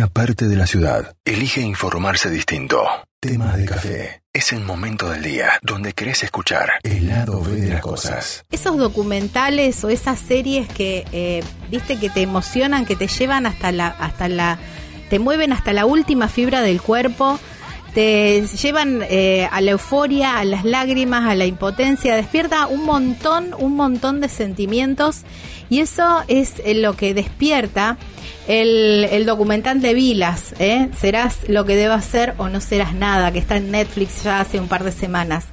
una parte de la ciudad elige informarse distinto. Temas de café. Es el momento del día donde querés escuchar el lado B de las cosas. Esos documentales o esas series que, eh, viste, que te emocionan, que te llevan hasta la, hasta la, te mueven hasta la última fibra del cuerpo, te llevan eh, a la euforia, a las lágrimas, a la impotencia, despierta un montón, un montón de sentimientos y eso es eh, lo que despierta el, el documental de Vilas, ¿eh? Serás lo que debas ser o no serás nada, que está en Netflix ya hace un par de semanas.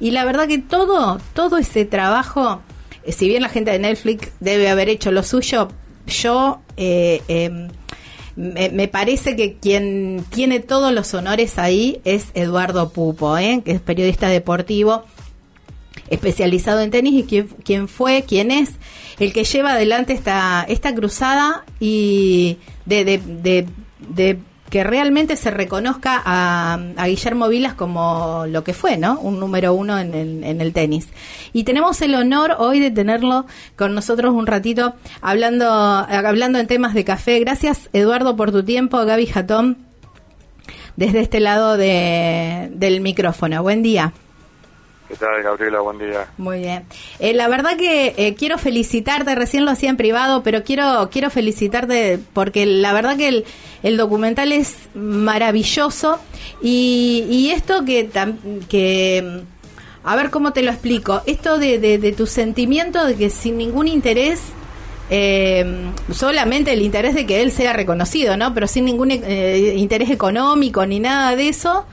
Y la verdad que todo, todo ese trabajo, eh, si bien la gente de Netflix debe haber hecho lo suyo, yo eh, em, me, parece que quien tiene todos los honores ahí es Eduardo Pupo, ¿eh? que es periodista deportivo especializado en tenis y quién fue, quién es el que lleva adelante esta, esta cruzada y de, de, de, que realmente se reconozca a, a, Guillermo Vilas como lo que fue, ¿no? Un número uno en el, en el tenis. Y tenemos el honor hoy de tenerlo con nosotros un ratito hablando, hablando en temas de café. Gracias, Eduardo, por tu tiempo. Gaby Jatón, desde este lado de, del micrófono. Buen día. ¿Qué tal, Gabriela? Buen día. Muy bien. Eh, la verdad que eh, quiero felicitarte, recién lo hacía en privado, pero quiero quiero felicitarte porque la verdad que el, documental es maravilloso y, y esto que, que, a ver cómo te lo explico, esto de, de, de tu sentimiento de que sin ningún interés eh, solamente el interés de que él sea reconocido, ¿no? Pero sin ningún eh, interés económico ni nada de eso,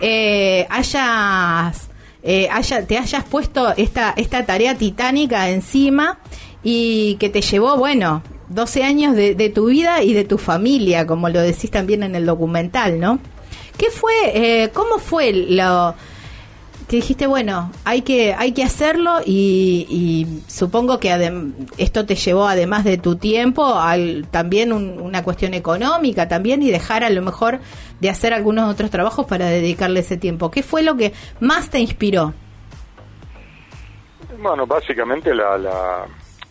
eh, hayas eh, haya, te hayas puesto esta, esta tarea titánica encima y que te llevó, bueno, 12 años de, de, tu vida y de tu familia, como lo decís también en el documental, ¿no? ¿Qué fue, eh, cómo fue lo que dijiste, bueno, hay que, hay que hacerlo y, y supongo que esto te llevó, además de tu tiempo, al, también un, una cuestión económica también y dejar a lo mejor de hacer algunos otros trabajos para dedicarle ese tiempo. ¿Qué fue lo que más te inspiró? Bueno, básicamente la, la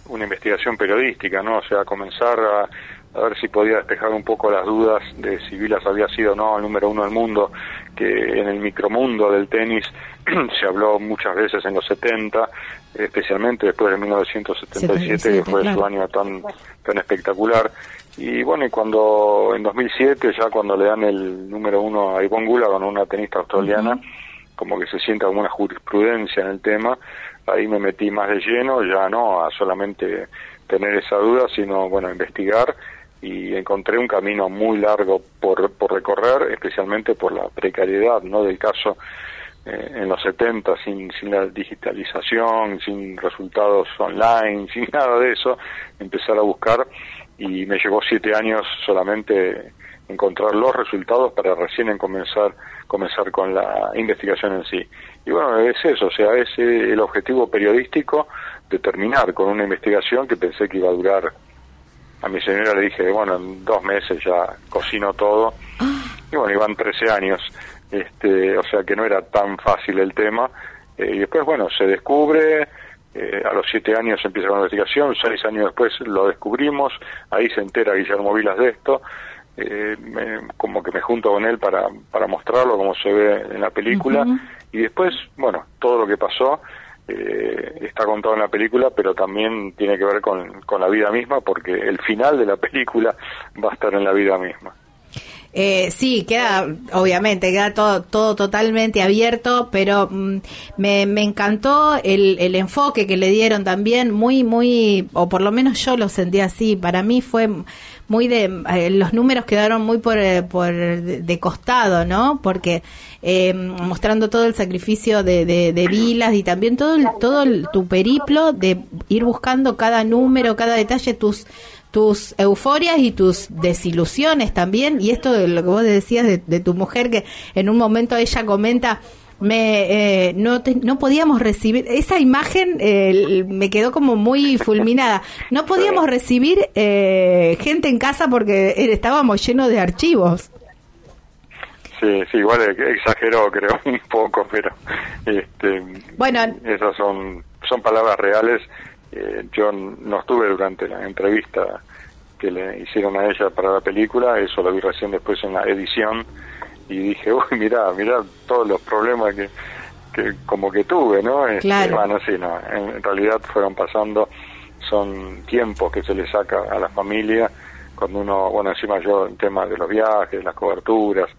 una investigación periodística, ¿no? O sea, comenzar a, a ver si podía despejar un poco las dudas de si Vilas había sido o no el número uno del mundo, que en el micromundo del tenis se habló muchas veces en los 70, especialmente después de 1977, 77, que fue claro. su año tan, tan espectacular. Y bueno, y cuando en 2007, ya cuando le dan el número uno a Ivonne Goolagong, una tenista australiana, uh -huh. como que se sienta como una jurisprudencia en el tema, ahí me metí más de lleno, ya no a solamente tener esa duda, sino bueno, investigar y encontré un camino muy largo por, por recorrer, especialmente por la precariedad no del caso eh, en los 70 sin, sin la digitalización, sin resultados online, sin nada de eso, empezar a buscar y me llevó siete años solamente encontrar los resultados para recién en comenzar comenzar con la investigación en sí. Y bueno, es eso, o sea, es el objetivo periodístico de terminar con una investigación que pensé que iba a durar a mi señora le dije, bueno, en dos meses ya cocino todo. Y bueno, iban 13 años, este, o sea que no era tan fácil el tema. Eh, y después, bueno, se descubre, eh, a los siete años empieza la investigación, seis años después lo descubrimos, ahí se entera Guillermo Vilas de esto. Eh, me, como que me junto con él para, para mostrarlo como se ve en la película. Uh -huh. Y después, bueno, todo lo que pasó eh, está contado en la película, pero también tiene que ver con, con, la vida misma, porque el final de la película va a estar en la vida misma. Eh, sí, queda, obviamente, queda todo, todo totalmente abierto, pero mm, me, me encantó el, el enfoque que le dieron también, muy, muy, o por lo menos yo lo sentí así, para mí fue muy de, eh, los números quedaron muy por, eh, por de costado, ¿no? Porque eh, mostrando todo el sacrificio de, de, de Vilas y también todo, todo tu periplo de ir buscando cada número, cada detalle, tus tus euforias y tus desilusiones también, y esto de lo que vos decías de, de tu mujer, que en un momento ella comenta, me eh, no te, no podíamos recibir esa imagen eh, me quedó como muy fulminada. No podíamos recibir eh, gente en casa porque estábamos llenos de archivos. Sí sí igual exageró creo un poco pero este bueno esas son son palabras reales eh, yo no estuve durante la entrevista que le hicieron a ella para la película, eso lo vi recién después en la edición y dije, uy, mirá, mirá todos los problemas que, que como que tuve, ¿no? Este, Claro. bueno, sí, no, en realidad fueron pasando, son tiempos que se le saca a la familia, cuando uno, bueno, encima yo en tema de los viajes, las coberturas,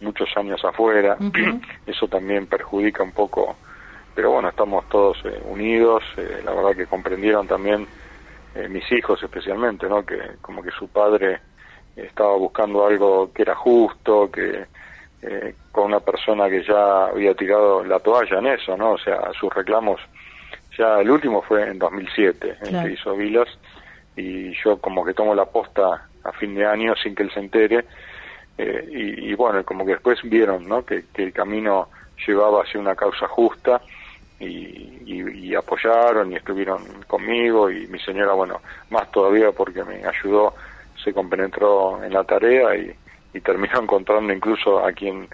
muchos años afuera, eso también perjudica un poco, pero bueno, estamos todos eh, unidos, eh, la verdad que comprendieron también eh, mis hijos especialmente, ¿no? Que como que su padre estaba buscando algo que era justo, que eh, con una persona que ya había tirado la toalla en eso, ¿no? O sea, sus reclamos, ya el último fue en 2007, el Claro. que hizo Vilas, y yo como que tomo la posta a fin de año sin que él se entere, eh, y, y bueno, como que después vieron, ¿no? Que, que el camino llevaba hacia una causa justa, y, y- y apoyaron y estuvieron conmigo y mi señora, bueno, más todavía porque me ayudó, se compenetró en la tarea y, y terminó encontrando incluso a quien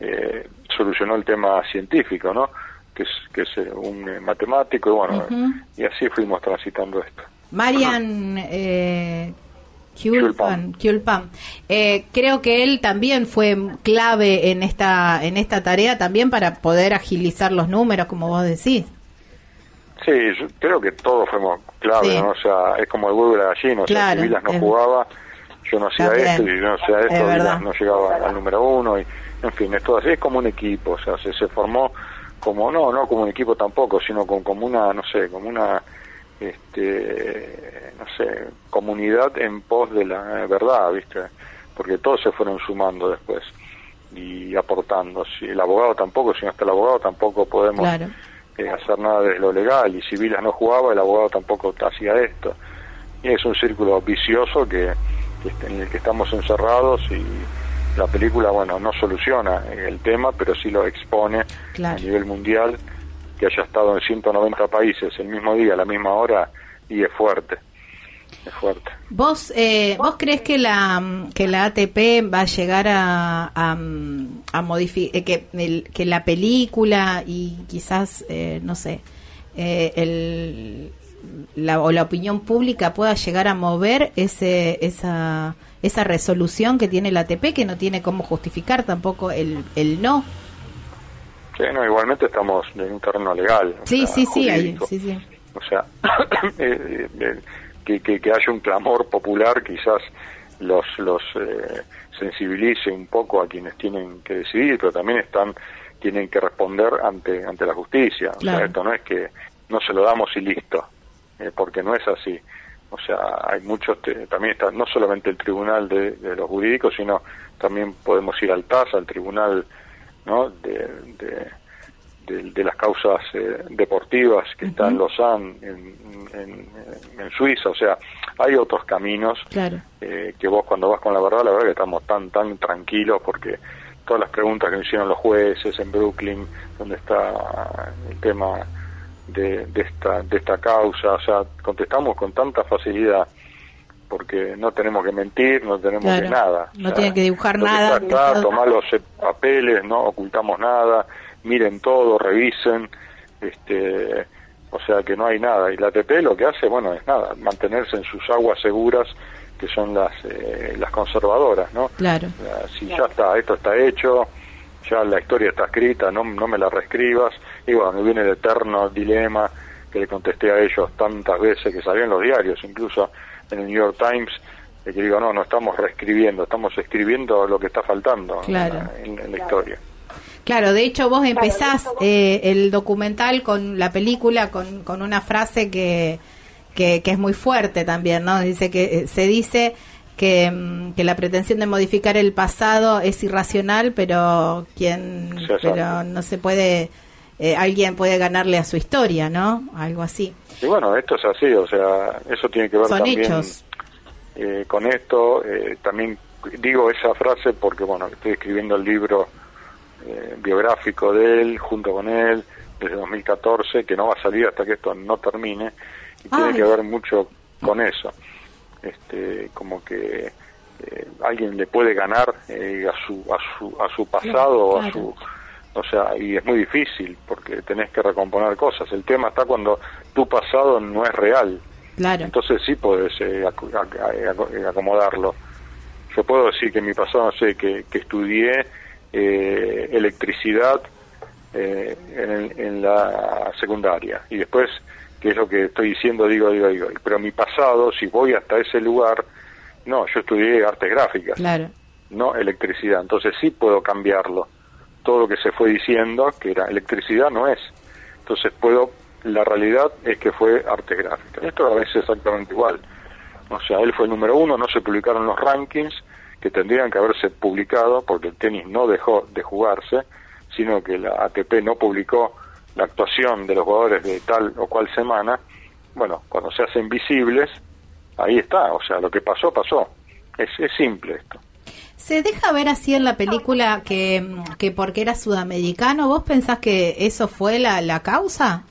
eh, solucionó el tema científico, ¿no? Que es, que es eh, un eh, matemático y bueno, y así fuimos transitando esto. Marian eh, Kulpan. Kulpan, Kulpan. Eh, creo que él también fue clave en esta en esta tarea también para poder agilizar los números, como vos decís. Sí, yo creo que todos fuimos clave, Sí. ¿no? O sea, es como el huevo y la gallina, o sea, Claro, si Vilas no es- jugaba, yo no hacía También. esto, y yo no hacía Es esto, verdad. Vilas no llegaba al número uno, y en fin, es todo así, es como un equipo, o sea, se, se formó como, no, no como un equipo tampoco, sino como, como una, no sé, como una, este, no sé, comunidad en pos de la verdad, ¿viste? Porque todos se fueron sumando después y aportando. Si el abogado tampoco, si no está el abogado tampoco podemos Claro. eh, hacer nada de lo legal y si Vilas no jugaba el abogado tampoco hacía esto y es un círculo vicioso que, en el que estamos encerrados y la película bueno no soluciona el tema pero sí lo expone Claro. a nivel mundial que haya estado en 190 países el mismo día a la misma hora y es fuerte es fuerte ¿Vos, eh, ¿Vos crees que la, que la ATP va a llegar a, a, a modificar, que, el- que la película y quizás, eh, no sé, eh, el, la, o la opinión pública pueda llegar a mover ese, esa, esa resolución que tiene la ATP, que no tiene cómo justificar tampoco el, el no? Sí, no, igualmente estamos en un terreno legal Sí, sea, sí, sí, jurídico. sí, sí. o sea, eh, eh, que, que, que haya un clamor popular quizás los, los eh, sensibilice un poco a quienes tienen que decidir, pero también están tienen que responder ante ante la justicia. O sea, esto no es que no se lo damos y listo, eh, porque no es así. O sea, hay muchos, te- también está no solamente el tribunal de, de los jurídicos, sino también podemos ir al TAS, al tribunal ¿no? de, de, de- de las causas eh, deportivas que está en Lausanne, en, en, en Suiza, o sea, hay otros caminos Claro. eh, que vos cuando vas con la verdad, la verdad que estamos tan tan tranquilos porque todas las preguntas que me hicieron los jueces en Brooklyn, donde está el tema de, de esta de esta causa, o sea, contestamos con tanta facilidad porque no tenemos que mentir, no tenemos Claro. que nada. No tienen que dibujar nada. Está, tomar los eh, papeles, no ocultamos nada, miren todo, revisen, este, o sea que no hay nada. Y la ATP lo que hace, bueno, es nada, mantenerse en sus aguas seguras, que son las eh, las conservadoras, ¿no? Claro. Si ya está, esto está hecho, ya la historia está escrita, no, no me la reescribas. Y bueno, me viene el eterno dilema que le contesté a ellos tantas veces que salió en los diarios, incluso en el New York Times, de que digo, no, no estamos reescribiendo, estamos escribiendo lo que está faltando en la- Claro. en, en la historia. Claro, de hecho vos empezás eh, el documental con la película con, con una frase que, que, que es muy fuerte también, ¿no? Dice que eh, se dice que, mm, que la pretensión de modificar el pasado es irracional, pero quien pero no se puede eh, alguien puede ganarle a su historia, ¿no? Algo así. Y bueno, esto es así, o sea, eso tiene que ver Son también eh, con esto. eh, también digo esa frase porque, bueno, estoy escribiendo el libro eh, biográfico de él, junto con él, desde 2014, que no va a salir hasta que esto no termine, y tiene que ver mucho con eso. Este, como que eh, alguien le puede ganar eh, a su a su a su pasado o a claro. su o sea y es muy difícil porque tenés que recomponer cosas el tema está cuando tu pasado no es real Claro. Entonces sí puedes eh, acomodarlo. Yo puedo decir que mi pasado, no sé, que, que estudié eh, electricidad eh, en, en, la secundaria y después, que es lo que estoy diciendo, digo, digo, digo. Pero mi pasado, si voy hasta ese lugar, no, yo estudié artes gráficas, claro. no electricidad. Entonces sí puedo cambiarlo. Todo lo que se fue diciendo, que era electricidad, no es. Entonces puedo, la realidad es que fue artes gráficas. Esto es exactamente igual. O sea, él fue el número uno, no se publicaron los rankings que tendrían que haberse publicado porque el tenis no dejó de jugarse, sino que la ATP no publicó la actuación de los jugadores de tal o cual semana. Bueno, cuando se hacen visibles, ahí está, o sea, lo que pasó, pasó. Es, es simple esto. ¿Se deja ver así en la película que, que porque era sudamericano? ¿Vos pensás que eso fue la, la causa?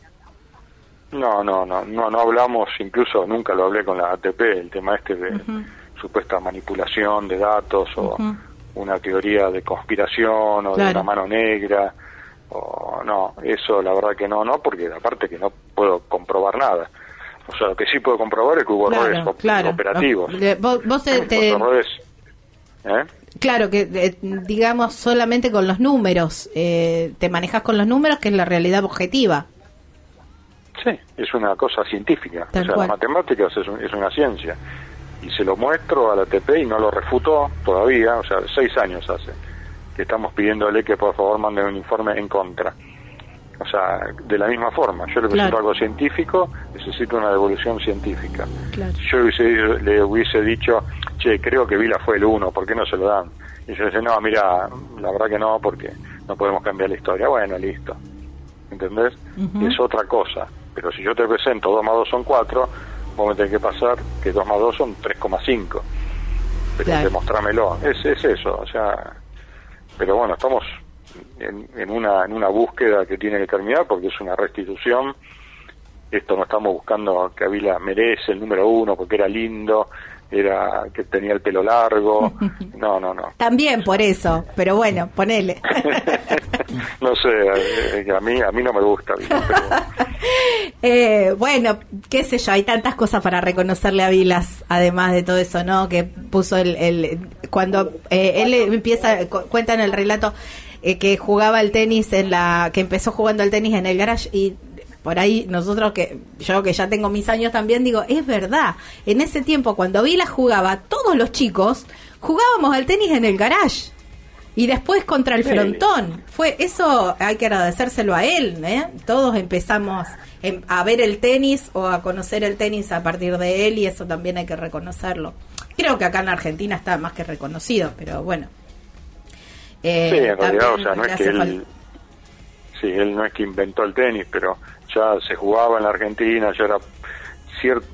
No, no, no, no, no hablamos, incluso nunca lo hablé con la ATP, el tema este de supuesta manipulación de datos o una teoría de conspiración o de una mano negra o no, eso la verdad que no, no, porque aparte que no puedo comprobar nada. O sea, lo que sí puedo comprobar es que hubo errores operativos. Vos, te, errores, ¿eh? Claro, que digamos solamente con los números, eh, te manejas con los números, que es la realidad objetiva. Sí, es una cosa científica. o sea, las matemáticas es, es, una ciencia. Y se lo muestro a la ATP y no lo refutó todavía, o sea, seis años hace que estamos pidiéndole que por favor manden un informe en contra. O sea, de la misma forma, yo le presento algo científico, necesito una devolución científica. Yo le hubiese dicho, che, creo que Vila fue el uno, ¿por qué no se lo dan? Y yo dice, no, mira, la verdad que no, porque no podemos cambiar la historia. Bueno, listo. ¿Entendés? Es otra cosa. Pero si yo te presento 2 más 2 son 4, vos me tenés que pasar que 2 más 2 son 3,5. Pero demostrámelo. Es, es eso, o sea. Pero bueno, estamos en, en, una, en una búsqueda que tiene que terminar porque es una restitución. Esto no estamos buscando que Avila merece el número uno porque era lindo, era que tenía el pelo largo. No, no, no. También por eso, pero bueno, ponele. no sé, a mí a mí no me gusta. eh, bueno, qué sé yo, hay tantas cosas para reconocerle a Vilas, además de todo eso, ¿no? Que puso el, el cuando eh, él empieza cuenta en el relato eh, que jugaba el tenis en la que empezó jugando el tenis en el garage y por ahí nosotros que yo que ya tengo mis años también digo, es verdad, en ese tiempo cuando Vila jugaba, todos los chicos jugábamos al tenis en el garage. Y después contra el frontón. Fue eso hay que agradecérselo a él, ¿eh? Todos empezamos em, a ver el tenis o a conocer el tenis a partir de él y eso también hay que reconocerlo. Creo que acá en Argentina está más que reconocido, pero bueno. Eh, sí, en realidad, o sea, no es que él, sí, él no es que inventó el tenis, pero ya se jugaba en la Argentina, ya era cierto,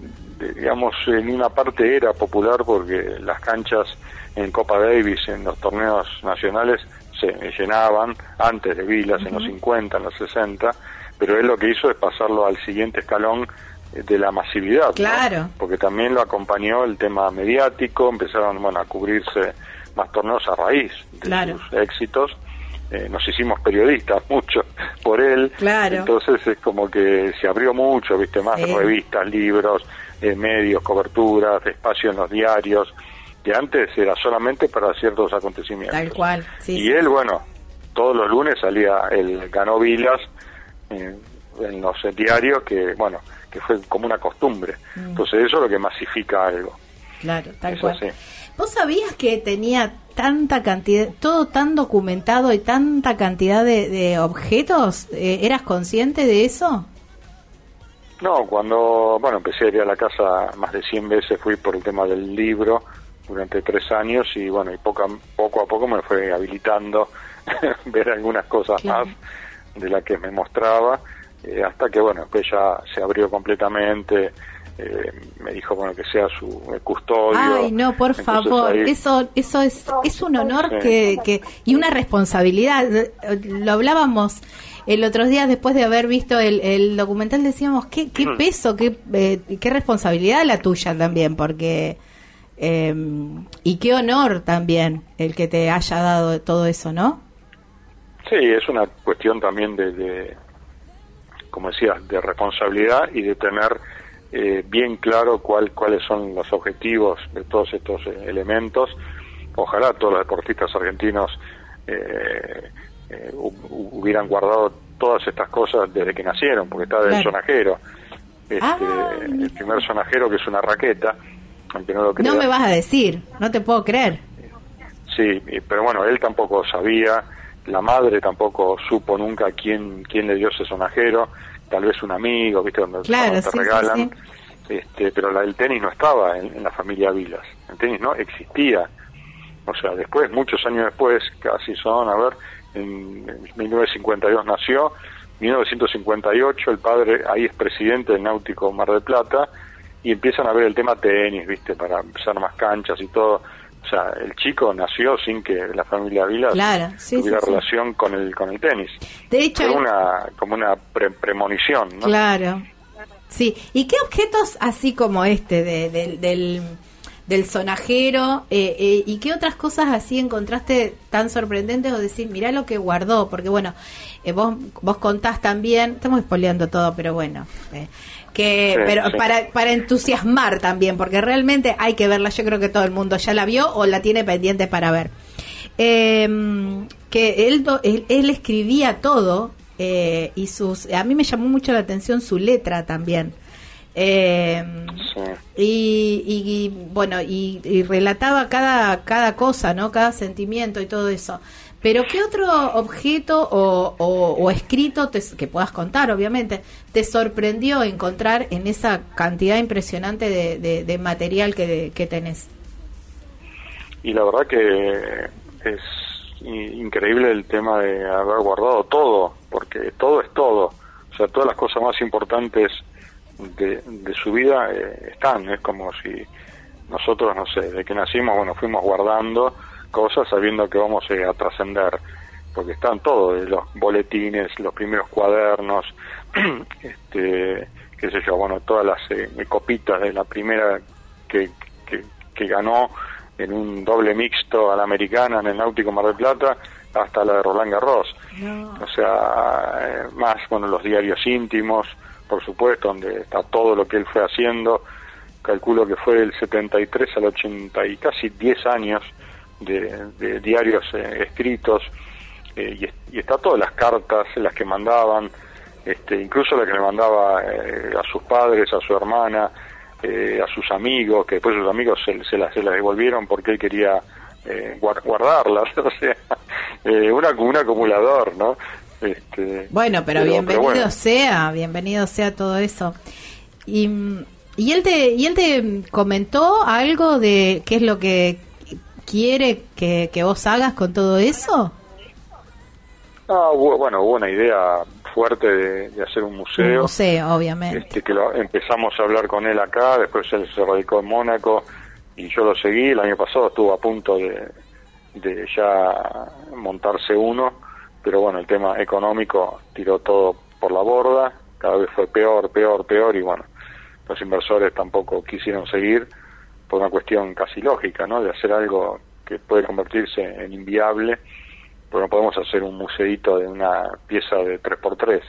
digamos, en una parte era popular porque las canchas en Copa Davis, en los torneos nacionales, se llenaban antes de Vilas, en los 50, en los 60, pero él lo que hizo es pasarlo al siguiente escalón de la masividad, claro. porque también lo acompañó el tema mediático, empezaron bueno, a cubrirse más torneos a raíz de sus éxitos eh, nos hicimos periodistas mucho por él. Claro. Entonces es como que se abrió mucho, viste, más revistas, libros, eh, medios, coberturas, espacio en los diarios, que antes era solamente para ciertos acontecimientos. Tal cual, Y él, bueno, todos los lunes salía, él ganó vilas eh, en los diarios, que, bueno, que fue como una costumbre. Mm. Entonces eso es lo que masifica algo. Claro, tal cual. ¿Vos sabías que tenía tanta cantidad, todo tan documentado y tanta cantidad de, objetos? Eh, ¿Eras consciente de eso? No, cuando, bueno, empecé a ir a la casa más de 100 veces, fui por el tema del libro durante tres años y bueno, y poco a poco, a poco me fue habilitando ver algunas cosas más de las que me mostraba, eh, hasta que bueno, pues ya se abrió completamente, eh, me dijo bueno que sea su custodio. Ay, no, por favor, eso eso es es un honor que, que y una responsabilidad. Lo hablábamos el otro día después de haber visto el, el documental decíamos qué, qué mm. peso, qué, eh, qué responsabilidad la tuya también, porque em, y qué honor también el que te haya dado todo eso, ¿no? Sí, es una cuestión también de, de como decías, de responsabilidad y de tener eh, bien claro cuál, cuáles son los objetivos de todos estos eh, elementos. Ojalá todos los deportistas argentinos eh, hubieran guardado todas estas cosas desde que nacieron, porque está del sonajero. Este, ah. El primer sonajero que es una raqueta, aunque no lo No me vas a decir, no te puedo creer. Sí, pero bueno, él tampoco sabía, la madre tampoco supo nunca quién, quién le dio ese sonajero, tal vez un amigo, ¿viste? Donde te regalan. Este, pero el tenis no estaba en, la familia Vilas, el tenis no existía. O sea, después, muchos años después, casi son, a ver, en, 1952 nació, 1958 el padre ahí es presidente del Náutico Mar del Plata y empiezan a ver el tema tenis, ¿viste? Para empezar más canchas y todo. O sea, el chico nació sin que la familia Vila tuviera relación con el con el tenis. De hecho, una como una premonición, ¿no? Claro. Sí. ¿Y qué objetos así como este del del sonajero eh, eh, y qué otras cosas así encontraste tan sorprendentes o decir, mirá lo que guardó, porque bueno, eh, vos, vos contás también, estamos espoleando todo, pero bueno, que pero para para entusiasmar también porque realmente hay que verla yo creo que todo el mundo ya la vio o la tiene pendiente para ver. Em, que él, él, escribía todo eh, y sus a mí me llamó mucho la atención su letra también. Em, y, y, bueno y, relataba cada cada cosa no cada sentimiento y todo eso pero ¿qué otro objeto o, escrito que puedas contar, obviamente, te sorprendió encontrar en esa cantidad impresionante de, material que, que tenés? Y la verdad que es increíble el tema de haber guardado todo, porque todo es todo. O sea, todas las cosas más importantes de, su vida eh, están. Es como si nosotros, no sé, de que nacimos, bueno, fuimos guardando cosas sabiendo que vamos eh, a trascender, porque están todos, eh, los boletines, los primeros cuadernos, este, qué sé yo, bueno, todas las eh, copitas de la primera que, que, ganó en un doble mixto a la americana en el Náutico Mar del Plata, hasta la de Roland Garros. O sea, más, bueno, los diarios íntimos, por supuesto, donde está todo lo que él fue haciendo. Calculo que fue del 73 al 80 y casi 10 años de, diarios eh, escritos eh, y, está todas las cartas, las que mandaban, este, incluso la que le mandaba eh, a sus padres, a su hermana, a sus amigos, que después sus amigos se, se, las, se las devolvieron porque él quería guardarlas, o sea, una, un acumulador, ¿no? Este, bueno, pero, bienvenido sea, bienvenido sea todo eso. Y, y él te y él te comentó algo de qué es lo que quiere que, vos hagas con todo eso? Ah, bueno, hubo una idea fuerte de, hacer un museo. Un museo, obviamente. Este, que lo, empezamos a hablar con él acá, después él se radicó en Mónaco y yo lo seguí. El año pasado estuvo a punto de, de ya montarse uno, pero bueno, el tema económico tiró todo por la borda, cada vez fue peor, peor, peor y bueno, los inversores tampoco quisieron seguir por una cuestión casi lógica, ¿no? De hacer algo que puede convertirse en inviable, porque no podemos hacer un museito de una pieza de 3x3.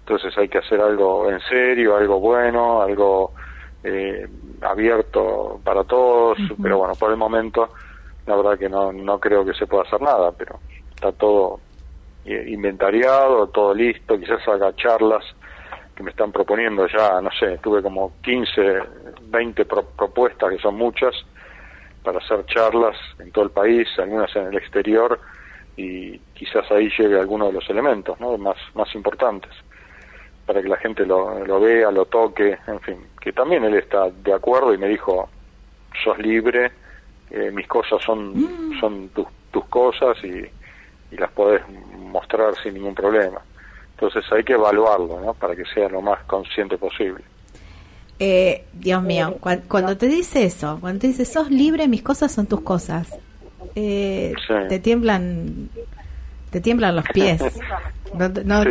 Entonces hay que hacer algo en serio, algo bueno, algo eh, abierto para todos, pero bueno, por el momento la verdad que no, no creo que se pueda hacer nada, pero está todo eh, inventariado, todo listo, quizás haga charlas que me están proponiendo ya, no sé, tuve como 15, 20 propuestas, que son muchas, para hacer charlas en todo el país, algunas en el exterior, y quizás ahí llegue alguno de los elementos ¿no? más, más importantes, para que la gente lo, lo vea, lo toque, en fin, que también él está de acuerdo y me dijo, sos libre, eh, mis cosas son, mm. son tus, tus cosas y, y las podés mostrar sin ningún problema. Entonces hay que evaluarlo, ¿no? Para que sea lo más consciente posible. Eh, Dios mío, cuando te dice eso, cuando te dice sos libre, mis cosas son tus cosas, eh, te tiemblan, te tiemblan los pies. No,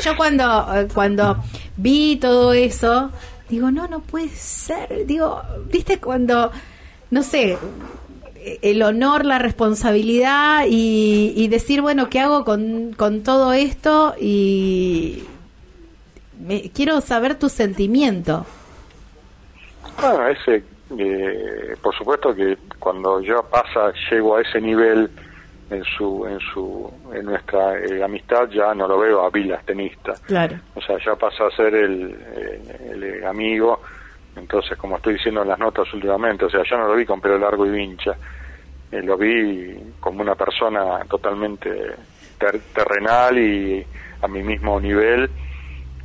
Yo cuando cuando vi todo eso, digo no, no puede ser. Digo, viste cuando, no sé, el honor, la responsabilidad y, decir, bueno, ¿qué hago con, con todo esto? Y quiero saber tu sentimiento. Bueno, ese, eh, por supuesto que cuando yo pasa, llego a ese nivel en su en su en nuestra eh, amistad ya no lo veo a Vilas tenista claro o sea ya pasa a ser el, el, amigo entonces como estoy diciendo en las notas últimamente o sea ya no lo vi con pelo largo y vincha eh, lo vi como una persona totalmente terrenal y a mi mismo nivel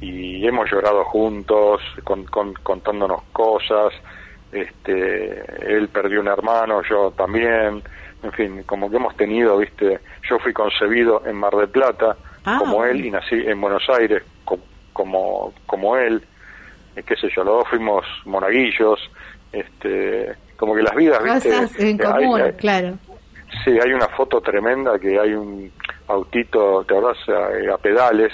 y hemos llorado juntos con, contándonos cosas este él perdió un hermano yo también en fin, como que hemos tenido, viste, yo fui concebido en Mar del Plata ah, como él y nací en Buenos Aires como como él, qué sé yo, los dos fuimos monaguillos, este, como que las vidas, viste, en común, claro. Sí, hay una foto tremenda que hay un autito, te hablas a, pedales,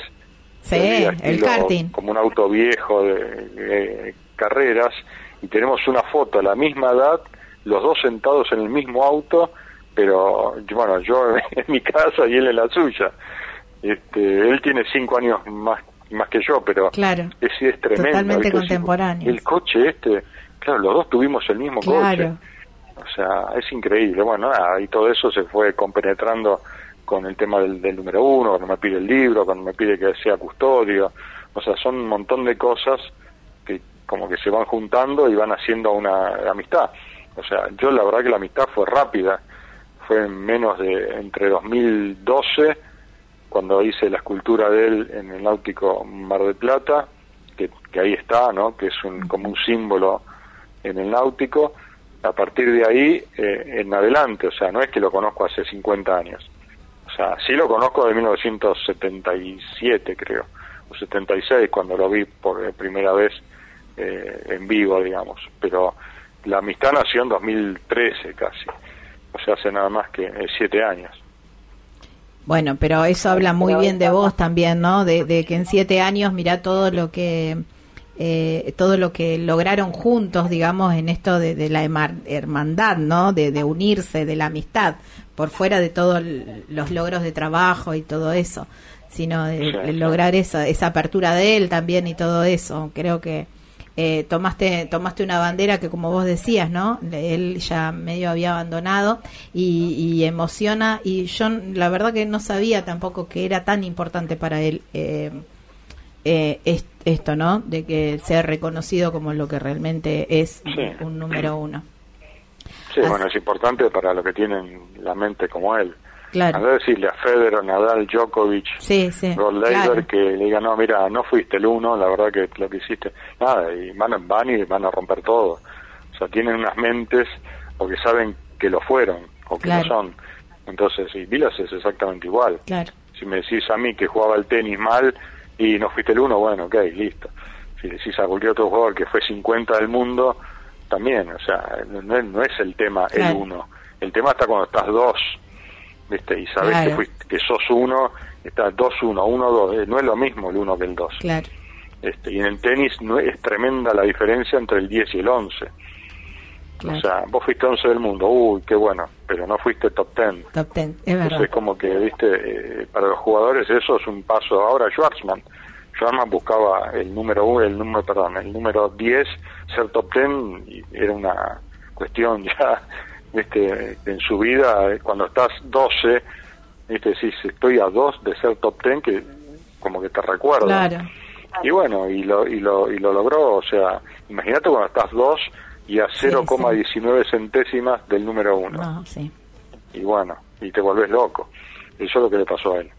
sí, el karting, como un auto viejo de carreras y tenemos una foto a la misma edad, los dos sentados en el mismo auto pero bueno, yo en mi casa y él en la suya. Este, él tiene cinco años más más que yo, pero claro, es, es tremendo. Totalmente contemporáneo. El coche este, claro, los dos tuvimos el mismo coche. O sea, es increíble. Bueno, nada, y todo eso se fue compenetrando con el tema del, del número uno, cuando me pide el libro, cuando me pide que sea custodio. O sea, son un montón de cosas que como que se van juntando y van haciendo una amistad. O sea, yo la verdad que la amistad fue rápida fue en menos de entre 2012 cuando hice la escultura de él en el náutico Mar del Plata que, ahí está no que es un, como un símbolo en el náutico a partir de ahí eh, en adelante o sea no es que lo conozco hace 50 años. O sea sí lo conozco de 1977 creo o 76 cuando lo vi por primera vez eh, en vivo digamos. Pero la amistad nació en 2013 casi. O sea, hace nada más que eh, siete años. Bueno, pero eso habla muy bien de vos también, ¿no? De, que en siete años, mira todo lo que eh, todo lo que lograron juntos, digamos, en esto de, la hermandad, ¿no? De, unirse, de la amistad, por fuera de todos los logros de trabajo y todo eso, sino de, lograr esa, esa apertura de él también y todo eso. Creo que eh, tomaste, tomaste una bandera que como vos decías, ¿no? Él ya medio había abandonado y, emociona y yo la verdad que no sabía tampoco que era tan importante para él eh, eh, esto, ¿no? De que sea reconocido como lo que realmente es un número uno. Sí, bueno, es importante para lo que tienen la mente como él. Claro. A decirle a Federer, Nadal, Djokovic, sí, sí, que le diga, no, mira, no fuiste el uno, la verdad que lo que hiciste, nada, y van, van y van a romper todo. O sea, tienen unas mentes o que saben que lo fueron o que lo son. Entonces, y Vilas es exactamente igual. Claro. Si me decís a mí que jugaba el tenis mal y no fuiste el uno, bueno, ok, listo. Si decís a cualquier otro jugador que fue 50 del mundo, también, o sea, no, es el tema el uno. El tema está cuando estás dos ¿viste? Y sabes que, que sos uno, está dos uno, uno dos, eh, no es lo mismo el uno que el dos. Claro. Este, y en el tenis no es tremenda la diferencia entre el 10 y el 11. O sea, vos fuiste 11 del mundo, uy, qué bueno, pero no fuiste top 10. Top 10, es verdad. Entonces, como que, viste, eh, para los jugadores eso es un paso. Ahora, Schwarzman, Schwarzman buscaba el número 1, el número, perdón, el número 10, ser top 10, y era una cuestión ya ¿viste? en su vida, cuando estás 12, ¿viste? decís, estoy a 2 de ser top 10, que como que te recuerda. Y bueno, y lo, y lo, y lo logró, o sea, imagínate cuando estás 2 y a 0,19 centésimas del número 1. Y bueno, y te volvés loco. Eso es lo que le pasó a él.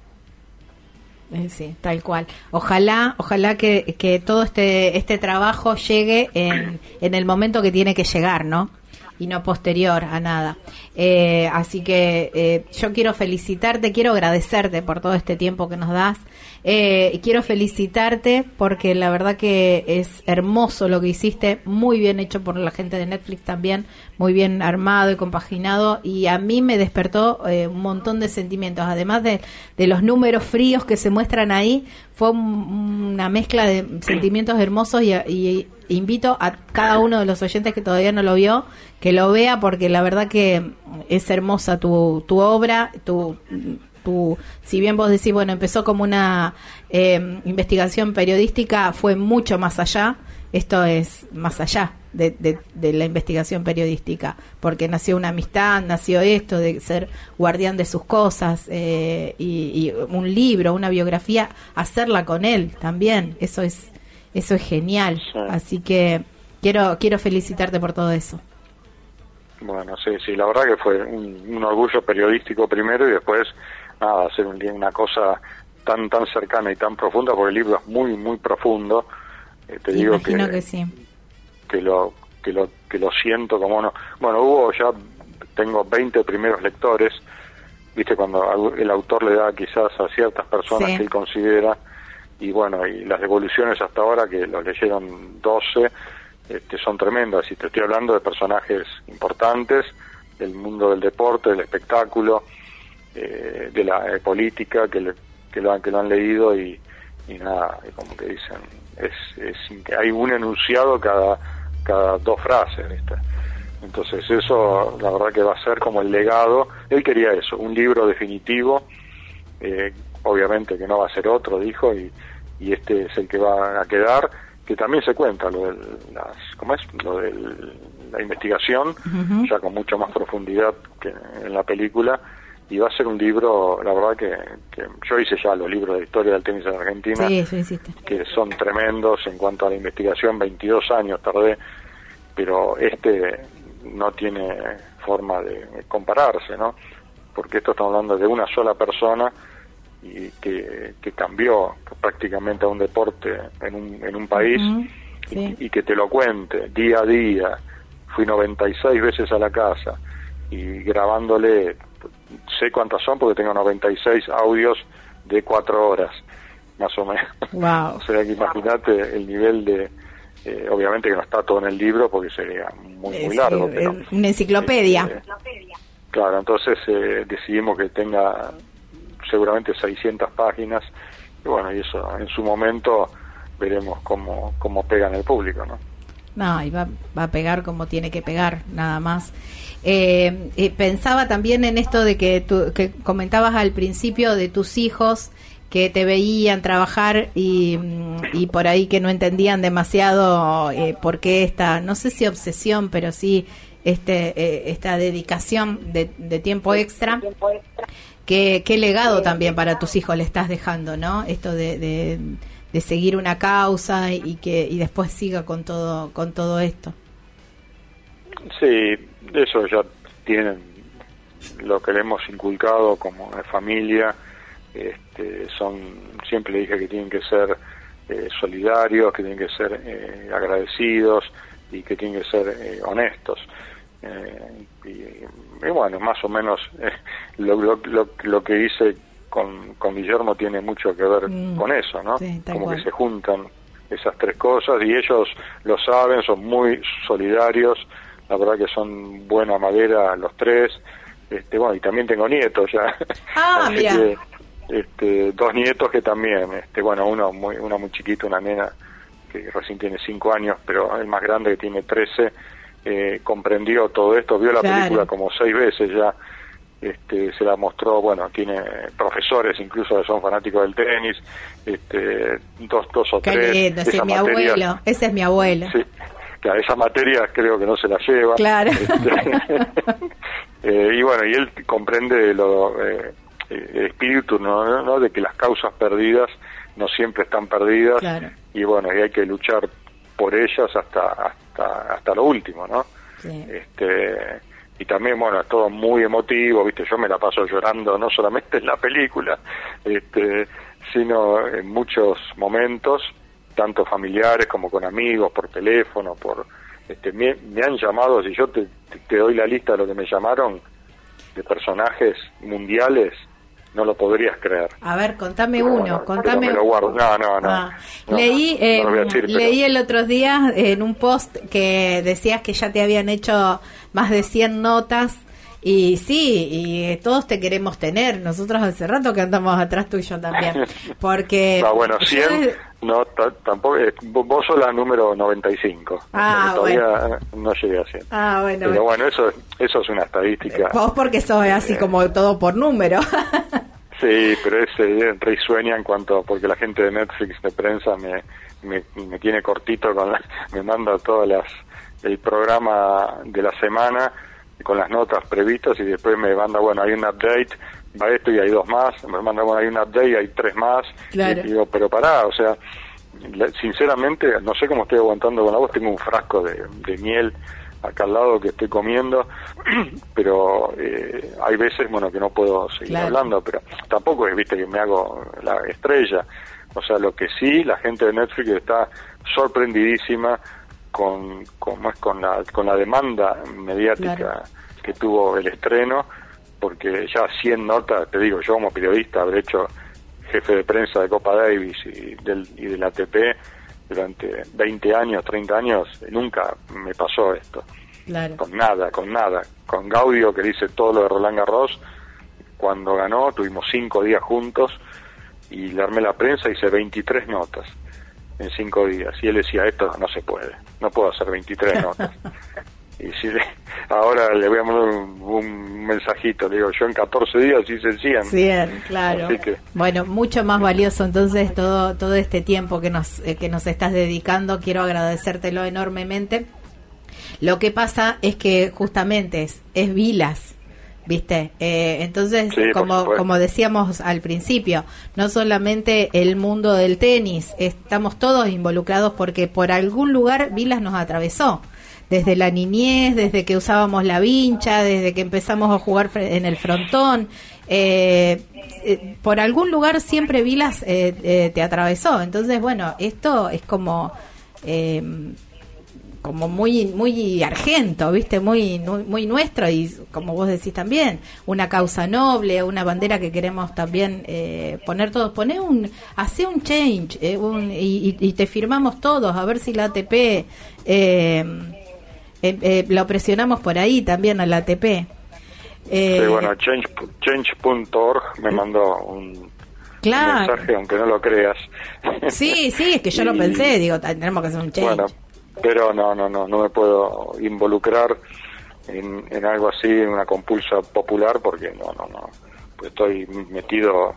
Eh, sí, tal cual. Ojalá, ojalá que, que todo este este trabajo llegue en, en el momento que tiene que llegar, ¿no? Y no posterior a nada. Eh, así que eh, yo quiero felicitarte, quiero agradecerte por todo este tiempo que nos das. Eh, quiero felicitarte porque la verdad que es hermoso lo que hiciste, muy bien hecho por la gente de Netflix también, muy bien armado y compaginado y a mí me despertó un montón de sentimientos, además de, de, los números fríos que se muestran ahí, fue una mezcla de sentimientos hermosos y, y invito a cada uno de los oyentes que todavía no lo vio que lo vea porque la verdad que es hermosa tu, tu obra, tu, tu, si bien vos decís, bueno, empezó como una eh, investigación periodística, fue mucho más allá. Esto es más allá de, de, la investigación periodística, porque nació una amistad, nació esto de ser guardián de sus cosas eh, y, y, un libro, una biografía, hacerla con él también. Eso es eso es genial. Así que quiero quiero felicitarte por todo eso. Bueno, sí, sí, la verdad que fue un, orgullo periodístico primero y después, nada, hacer una cosa tan tan cercana y tan profunda, porque el libro es muy, muy profundo. Eh, te digo que, que, sí. que, lo, que, lo, que lo siento como no. Bueno, hubo ya, tengo 20 primeros lectores, viste, cuando el autor le da quizás a ciertas personas que él considera, y bueno, y las devoluciones hasta ahora, que lo leyeron 12, este, son tremendas y te estoy hablando de personajes importantes del mundo del deporte, del espectáculo, eh, de la eh, política que, que, lo han, que lo han leído y, nada, como que dicen, es, es, hay un enunciado cada, cada dos frases. Entonces eso la verdad que va a ser como el legado. Él quería eso, un libro definitivo, eh, obviamente que no va a ser otro, dijo, y, y este es el que va a quedar que también se cuenta lo de las, ¿cómo es? Lo de la investigación, ya con mucha más profundidad que en la película, y va a ser un libro, la verdad que, yo hice ya los libros de historia del tenis en Argentina, que son tremendos en cuanto a la investigación, 22 años tardé, pero este no tiene forma de compararse, ¿no? Porque esto estamos hablando de una sola persona y que, que cambió prácticamente a un deporte en un, en un país y, que te lo cuente día a día. Fui 96 veces a la casa y grabándole, sé cuántas son porque tengo 96 audios de cuatro horas, más o menos. Wow. o sea que imagínate el nivel de, eh, obviamente que no está todo en el libro porque sería muy, muy largo. pero, una enciclopedia. Este, claro, entonces eh, decidimos que tenga seguramente 600 páginas, y bueno, y eso en su momento veremos cómo, cómo pega en el público, ¿no? No, y va, va a pegar como tiene que pegar, nada más. Eh, eh, pensaba también en esto de que, tú, que comentabas al principio de tus hijos que te veían trabajar y, mm, y por ahí que no entendían demasiado eh, por qué esta, no sé si obsesión, pero sí este, eh, esta dedicación de, de tiempo extra. ¿Qué, legado también para tus hijos le estás dejando, ¿no? Esto de, de, seguir una causa y que y después siga con todo con todo esto. Sí, eso ya tienen lo que le hemos inculcado como familia. Este, son siempre le dije que tienen que ser eh, solidarios, que tienen que ser eh, agradecidos y que tienen que ser eh, honestos. Y y bueno, más o menos eh, lo, lo, lo, que hice con, con Guillermo tiene mucho que ver mm. con eso, ¿no? Como que se juntan esas tres cosas y ellos lo saben, son muy solidarios, la verdad que son buena madera los tres, este, bueno, y también tengo nietos ya, ah, mira. este, dos nietos que también, este, bueno, uno muy, una muy chiquito, una nena que recién tiene cinco años, pero el más grande que tiene trece, eh, comprendió todo esto, vio la película como seis veces ya, este, se la mostró, bueno, tiene profesores incluso que son fanáticos del tenis, este, dos, dos o tres. ese es mi abuelo, ese es mi abuelo. Sí, claro, esa materia creo que no se la lleva. Claro. Este, eh, y bueno, y él comprende lo, eh, el espíritu, ¿no? ¿no? De que las causas perdidas no siempre están perdidas. Y bueno, y hay que luchar por ellas hasta hasta, hasta lo último, ¿no? Este, y también, bueno, es todo muy emotivo, ¿viste? Yo me la paso llorando no solamente en la película, este, sino en muchos momentos, tanto familiares como con amigos, por teléfono, por... Este, me, han llamado, si yo te, te doy la lista de lo que me llamaron, de personajes mundiales, no lo podrías creer. A ver, contame uno, contame. Me lo guardo. No, no, no. Ah. leí, eh, leí el otro día en un post que decías que ya te habían hecho más de 100 notas. Y sí, y todos te queremos tener. Nosotros hace rato que andamos atrás tú y yo también. Porque. No, bueno, 100, no, tampoco. Eh, vos sos la número 95. Ah, Todavía no llegué a 100. Ah, bueno. Pero bueno, eso, eso es una estadística. Vos porque sos así como todo por número. Sí, pero es eh, risueña en cuanto, porque la gente de Netflix de prensa me, me, me tiene cortito, con la, me manda todas las, el programa de la semana con las notas previstas y después me manda, bueno, hay un update, va esto y hay dos más, me manda, bueno, hay un update y hay tres más, Claro. y digo, pero pará, o sea, sinceramente, no sé cómo estoy aguantando con la voz, tengo un frasco de, de miel acá al lado que estoy comiendo, pero eh, hay veces, bueno, que no puedo seguir Claro. hablando, pero tampoco es, viste, que me hago la estrella. O sea, lo que sí, la gente de Netflix está sorprendidísima con, con, más con, la, con la demanda mediática Claro. que tuvo el estreno, porque ya 100 notas, te digo, yo como periodista habré hecho jefe de prensa de Copa Davis y del, y del ATP durante 20 años, 30 años, nunca me pasó esto Claro. con nada, con nada. Con Gaudio, que dice todo lo de Roland Garros, cuando ganó tuvimos cinco días juntos y le armé la prensa, hice 23 notas en cinco días. Y él decía, esto no se puede, no puedo hacer 23 notas. Y si le- ahora le voy a mandar un, un mensajito, le digo, yo en 14 días hice 100. 100, claro. Así que- Bueno, mucho más valioso entonces todo todo este tiempo que nos eh, que nos estás dedicando. Quiero agradecértelo enormemente. Lo que pasa es que justamente es, es Vilas, ¿viste? Eh, entonces, Sí, como, como decíamos al principio, no solamente el mundo del tenis, estamos todos involucrados porque por algún lugar Vilas nos atravesó. Desde la niñez, desde que usábamos la vincha, desde que empezamos a jugar en el frontón, eh, eh, por algún lugar siempre Vilas eh, eh, te atravesó. Entonces, bueno, esto es como eh, como muy muy argento, ¿viste? Muy muy muy nuestro y como vos decís también, una causa noble, una bandera que queremos también eh, poner todos, poner un hace un change eh, un- y, te firmamos todos a ver si la ATP eh, eh, eh, lo presionamos por ahí también a la ATP. Eh, Sí, bueno, change- change.org me mandó un, Claro. mensaje, aunque no lo creas. Sí, sí, es que yo lo pensé, digo, tenemos que hacer un change. Bueno, pero no, no, no, no me puedo involucrar en, en algo así, en una compulsa popular, porque no, no, no, pues estoy metido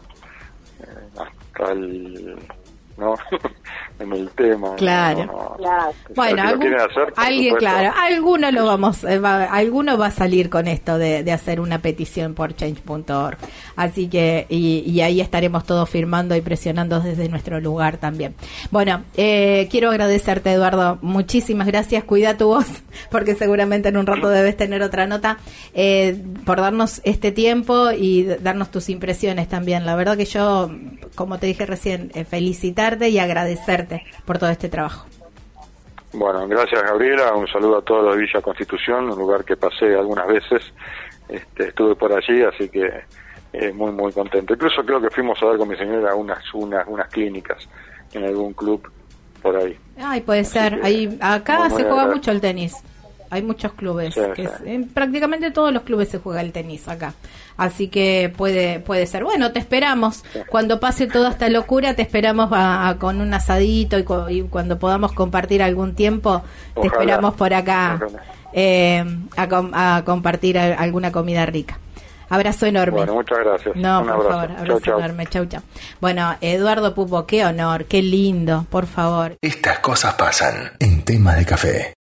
eh, hasta el, ¿no? en el tema. Claro. no, no. Claro. Bueno, si algún- hacer, alguien, supuesto. claro, alguno lo vamos, eh, va, alguno va a salir con esto de, de hacer una petición por change.org. Así que, y, ahí estaremos todos firmando y presionando desde nuestro lugar también. Bueno, eh, quiero agradecerte, Eduardo. Muchísimas gracias. Cuida tu voz, porque seguramente en un rato debes tener otra nota, eh, por darnos este tiempo y darnos tus impresiones también. La verdad que yo, como te dije recién, eh, felicitarte y agradecerte por todo este trabajo. Bueno, gracias Gabriela, un saludo a todos los de Villa Constitución, un lugar que pasé algunas veces, este, estuve por allí, así que eh, muy muy contento. Incluso creo que fuimos a ver con mi señora unas unas unas clínicas en algún club por ahí. Ay, puede ser. que, Ahí, acá se juega mucho el tenis. Hay muchos clubes. Sí, que sí. es- en prácticamente todos los clubes se juega el tenis acá. Así que puede puede ser. Bueno, te esperamos. Cuando pase toda esta locura, te esperamos a- a- con un asadito y, co- y cuando podamos compartir algún tiempo, te esperamos por acá eh, a, com- a compartir alguna comida rica. Abrazo enorme. Bueno, muchas gracias. No, Un por abrazo. favor, Chau, abrazo chau. enorme. Chau, chau. Bueno, Eduardo Pupo, qué honor, qué lindo, por favor. Estas cosas pasan en tema de café.